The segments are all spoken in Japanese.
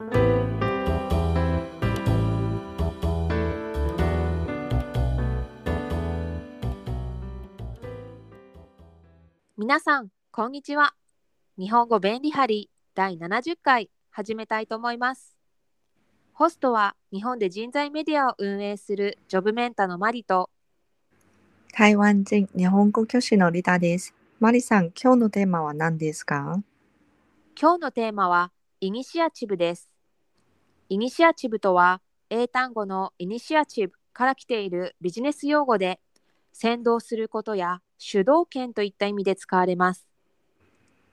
皆さん、こんにちは。日本語便利貼り第70回始めたいと思います。ホストは日本で人材メディアを運営するジョブメンタのマリと台湾人日本語教師のリタです。マリさん、今日のテーマは何ですか？今日のテーマはイニシアチブです。イニシアチブとは英単語のイニシアチブから来ているビジネス用語で先導することや主導権といった意味で使われます。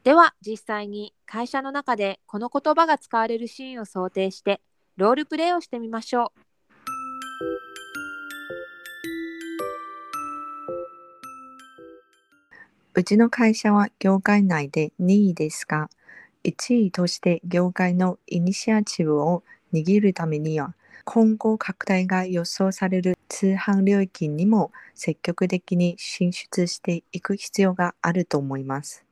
では実際に会社の中でこの言葉が使われるシーンを想定してロールプレイをしてみましょう。うちの会社は業界内で2位ですが、1位として業界のイニシアチブを握るためには、今後拡大が予想される通販領域にも積極的に進出していく必要があると思います。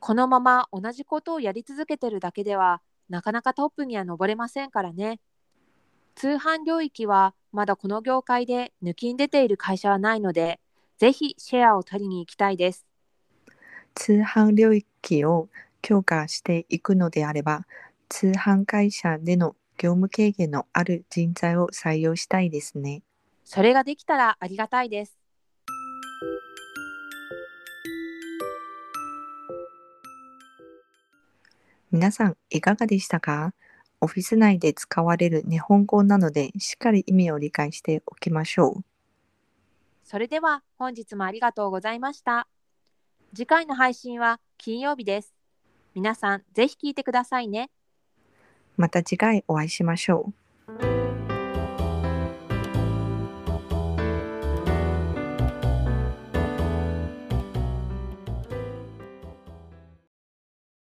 このまま同じことをやり続けてるだけではなかなかトップには上れませんからね。通販領域はまだこの業界で抜きん出ている会社はないので、ぜひシェアを取りに行きたいです。通販領域を強化していくのであれば、通販会社での業務経験のある人材を採用したいですね。それができたらありがたいです。皆さん、いかがでしたか？オフィス内で使われる日本語なので、しっかり意味を理解しておきましょう。それでは、本日もありがとうございました。次回の配信は金曜日です。皆さん、ぜひ聞いてくださいね。また次回お会いしましょう。